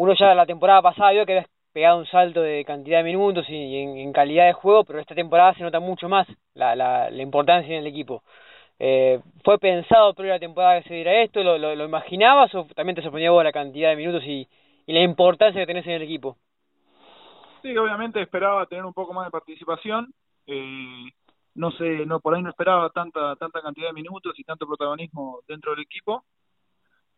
uno ya la temporada pasada vio que había pegado un salto de cantidad de minutos y, en, calidad de juego, pero esta temporada se nota mucho más la, la, la importancia en el equipo. Eh, ¿Fue pensado toda la temporada que se diera esto? ¿Lo, lo, imaginabas o también te sorprendió la cantidad de minutos y, y la importancia que tenés en el equipo? Sí, obviamente esperaba tener un poco más de participación. Eh, no sé, no por ahí no esperaba tanta tanta cantidad de minutos y tanto protagonismo dentro del equipo,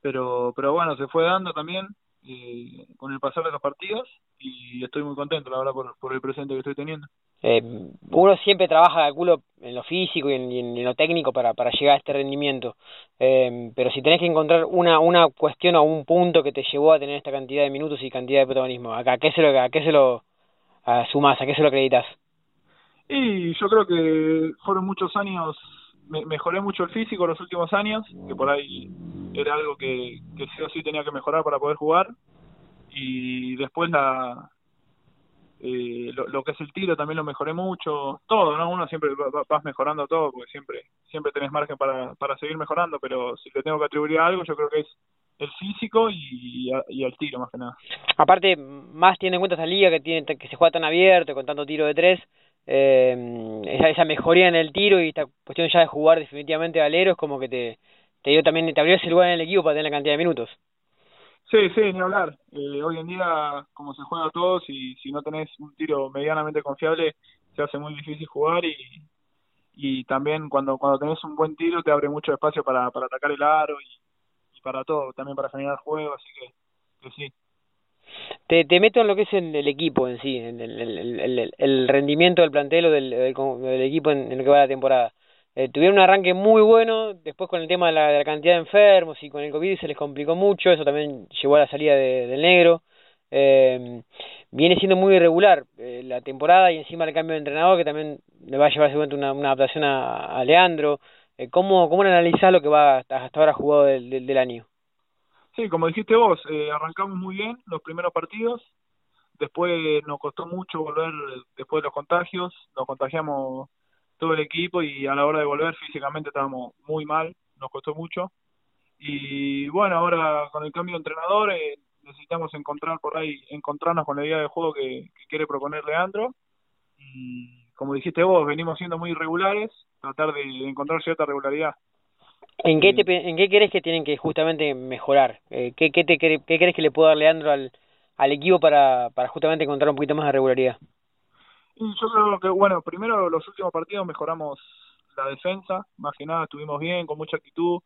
pero pero bueno, se fue dando también eh, con el pasar de los partidos y estoy muy contento, la verdad, por, por el presente que estoy teniendo. Eh, uno siempre trabaja, culo en lo físico y en, lo técnico para, para llegar a este rendimiento, eh, pero si tenés que encontrar una, una cuestión o un punto que te llevó a tener esta cantidad de minutos y cantidad de protagonismo, ¿a qué se lo, a qué se lo a sumás, a qué se lo acreditas? Y yo creo que fueron muchos años, me, mejoré mucho el físico los últimos años, que por ahí era algo que, que sí o sí tenía que mejorar para poder jugar, y después la, eh, lo, que es el tiro también lo mejoré mucho, todo, ¿no? Uno siempre vas mejorando todo, porque siempre siempre tenés margen para, para seguir mejorando, pero si le tengo que atribuir algo, yo creo que es el físico y, y el tiro más que nada. Aparte, más tiene en cuenta esa liga que tiene que se juega tan abierto, con tanto tiro de tres, eh, esa, esa mejoría en el tiro y esta cuestión ya de jugar definitivamente alero es como que te, te dio también, te abrió ese lugar en el equipo para tener la cantidad de minutos. Sí, sí, ni hablar. Eh, hoy en día, como se juega todo, si, si no tenés un tiro medianamente confiable, se hace muy difícil jugar y, y también cuando, cuando tenés un buen tiro te abre mucho espacio para, para atacar el aro y, y para todo, también para generar juego, así que, que sí. Te, te meto en lo que es el, el equipo en sí, el, el, el, el, rendimiento del plantel o del, del, equipo en, en, lo que va la temporada. Eh, tuvieron un arranque muy bueno, después con el tema de la, de la, cantidad de enfermos y con el COVID se les complicó mucho, eso también llevó a la salida de, del negro. Eh, viene siendo muy irregular eh, la temporada y encima el cambio de entrenador que también le va a llevar seguramente una, una adaptación a, Leandro. Eh, ¿Cómo, cómo analizás lo que va hasta, hasta ahora jugado del, del, del, año? Sí, como dijiste vos, eh, arrancamos muy bien los primeros partidos, después nos costó mucho volver después de los contagios, nos contagiamos todo el equipo y a la hora de volver físicamente estábamos muy mal, nos costó mucho. Y bueno, ahora con el cambio de entrenador eh, necesitamos encontrar por ahí, encontrarnos con la idea de juego que, que quiere proponer Leandro. Y como dijiste vos, venimos siendo muy irregulares, tratar de, de encontrar cierta regularidad. ¿En qué, te, ¿En qué crees que tienen que justamente mejorar? Eh, ¿qué, qué, te, ¿Qué crees que le puede dar Leandro al, al equipo para, para justamente encontrar un poquito más de regularidad? Yo creo que, bueno, primero los últimos partidos mejoramos la defensa, más que nada estuvimos bien, con mucha actitud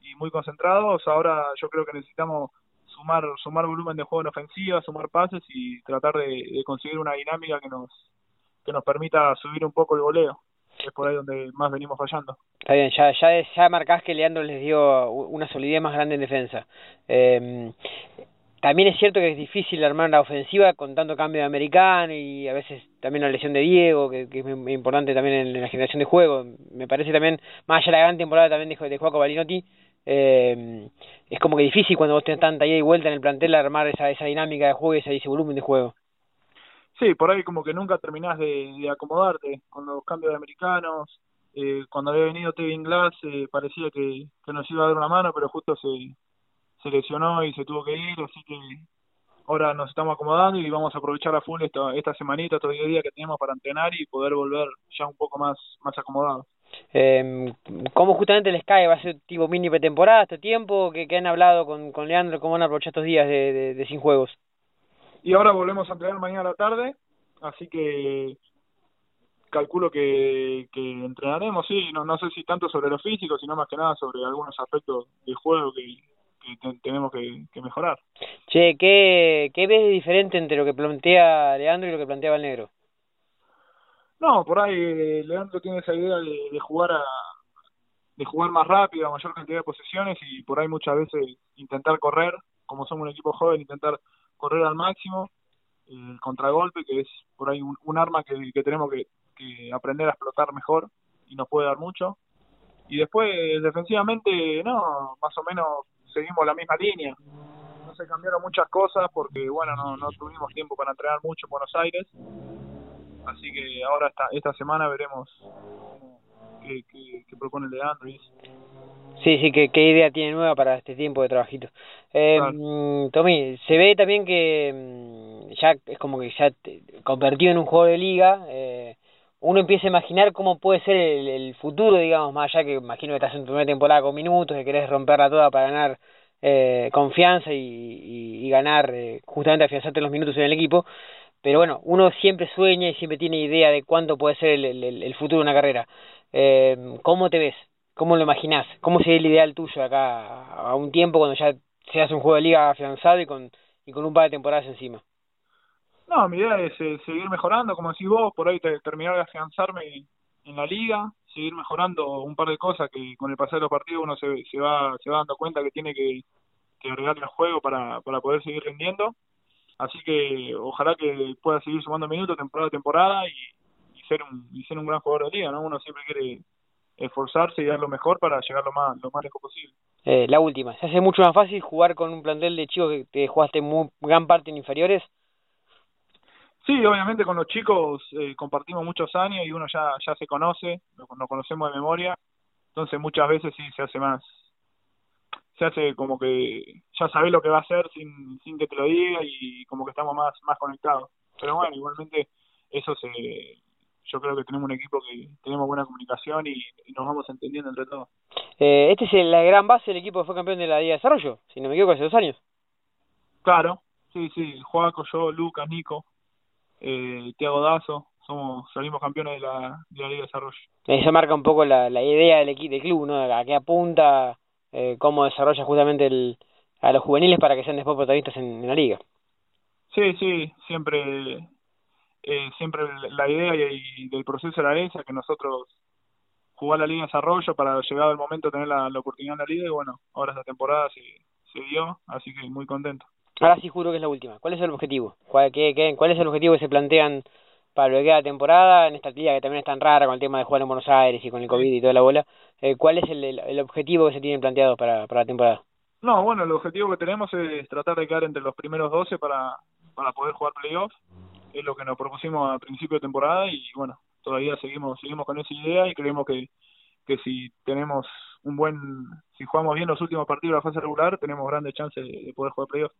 y muy concentrados. Ahora yo creo que necesitamos sumar sumar volumen de juego en ofensiva, sumar pases y tratar de, de conseguir una dinámica que nos que nos permita subir un poco el goleo. Es por ahí donde más venimos fallando. Está bien, ya ya ya marcás que Leandro les dio una solidez más grande en defensa. Eh, también es cierto que es difícil armar la ofensiva con tanto cambio de americano y a veces también la lesión de Diego, que, que es muy importante también en, la generación de juego. Me parece también, más allá de la gran temporada también de, de Juaco Balinotti, eh, es como que difícil cuando vos tenés tanta ida y vuelta en el plantel armar esa, esa dinámica de juego y ese, volumen de juego. Sí, por ahí como que nunca terminás de, de acomodarte con los cambios de americanos. Eh, cuando había venido Tevin Glass eh, parecía que, que nos iba a dar una mano, pero justo se se lesionó y se tuvo que ir, así que ahora nos estamos acomodando y vamos a aprovechar a full esta, esta semanita, estos 10 días que tenemos para entrenar y poder volver ya un poco más, más acomodados. Eh, ¿Cómo justamente les cae? ¿Va a ser tipo mini pretemporada este tiempo? ¿Qué, qué han hablado con, con Leandro? ¿Cómo van a aprovechar estos días de, de, de sin juegos? Y ahora volvemos a entrenar mañana a la tarde, así que calculo que, que entrenaremos, sí, no, no sé si tanto sobre lo físico, sino más que nada sobre algunos aspectos de juego que, que tenemos que, que, mejorar. Che, ¿qué, ¿qué ves de diferente entre lo que plantea Leandro y lo que planteaba el negro? No, por ahí eh, Leandro tiene esa idea de, de jugar a de jugar más rápido, a mayor cantidad de posesiones y por ahí muchas veces intentar correr, como somos un equipo joven, intentar correr al máximo, el contragolpe, que es por ahí un, un arma que, que tenemos que, que aprender a explotar mejor y nos puede dar mucho. Y después, defensivamente, no, más o menos seguimos la misma línea. No se cambiaron muchas cosas porque, bueno, no, no tuvimos tiempo para entrenar mucho en Buenos Aires. Así que ahora esta, esta semana veremos qué, qué, qué propone Leandro y Sí, sí, ¿qué, qué idea tiene nueva para este tiempo de trabajito. Eh, mm, Tommy, se ve también que mm, ya es como que ya te, convertido en un juego de liga, eh, uno empieza a imaginar cómo puede ser el, futuro, digamos, más allá que imagino que estás en tu primera temporada con minutos, que querés romperla toda para ganar eh, confianza y, ganar, eh, justamente afianzarte los minutos en el equipo, pero bueno, uno siempre sueña y siempre tiene idea de cuánto puede ser el, el, el futuro de una carrera. Eh, ¿Cómo te ves? ¿Cómo lo imaginás? ¿Cómo sería el ideal tuyo acá a un tiempo cuando ya seas un juego de liga afianzado y con un par de temporadas encima? No, mi idea es eh, seguir mejorando, como decís vos, por ahí te, terminar de afianzarme en la liga, seguir mejorando un par de cosas que con el pasar de los partidos uno se, se va se va dando cuenta que tiene que, que agregarle al juego para, para poder seguir rindiendo. Así que ojalá que pueda seguir sumando minutos temporada a temporada y, ser un y ser un gran jugador de liga, ¿no? Uno siempre quiere esforzarse y dar lo mejor para llegar lo más, lo más lejos posible. Eh, la última, ¿se hace mucho más fácil jugar con un plantel de chicos que te jugaste muy, gran parte en inferiores? Sí, obviamente con los chicos eh, compartimos muchos años y uno ya, ya se conoce, nos, conocemos de memoria, entonces muchas veces sí se hace más, se hace como que ya sabes lo que va a hacer sin, sin que te lo diga y como que estamos más, más conectados. Pero bueno, igualmente eso se, yo creo que tenemos un equipo que tenemos buena comunicación y, y nos vamos entendiendo entre todos. Eh, este es la gran base del equipo que fue campeón de la Liga de Desarrollo, si no me equivoco, hace dos años. Claro, sí, sí, Joaco, yo, Lucas, Nico, eh, Tiago Dazo, somos, salimos campeones de la, de la Liga de Desarrollo. Eso marca un poco la, la idea del, equipo, del club, ¿no? A qué apunta, eh, cómo desarrolla justamente el, a los juveniles para que sean después protagonistas en, en la liga. Sí, sí, siempre eh, siempre la idea y, y, del proceso era esa, que nosotros jugar la liga de desarrollo para llegado el momento tener la, la oportunidad en la liga y bueno, ahora esta temporada se, se dio, así que muy contento. Ahora sí juro que es la última. ¿Cuál es el objetivo? ¿Cuál, qué, qué, cuál es el objetivo que se plantean para lo que queda de temporada en esta liga que también es tan rara con el tema de jugar en Buenos Aires y con el COVID y toda la bola? Eh, ¿Cuál es el, el, el objetivo que se tiene planteado para, para la temporada? No, bueno, el objetivo que tenemos es tratar de quedar entre los primeros 12 para, para poder jugar playoffs es lo que nos propusimos a principio de temporada y bueno, todavía seguimos seguimos con esa idea y creemos que, que si tenemos un buen, si jugamos bien los últimos partidos de la fase regular, tenemos grandes chances de poder jugar playoffs.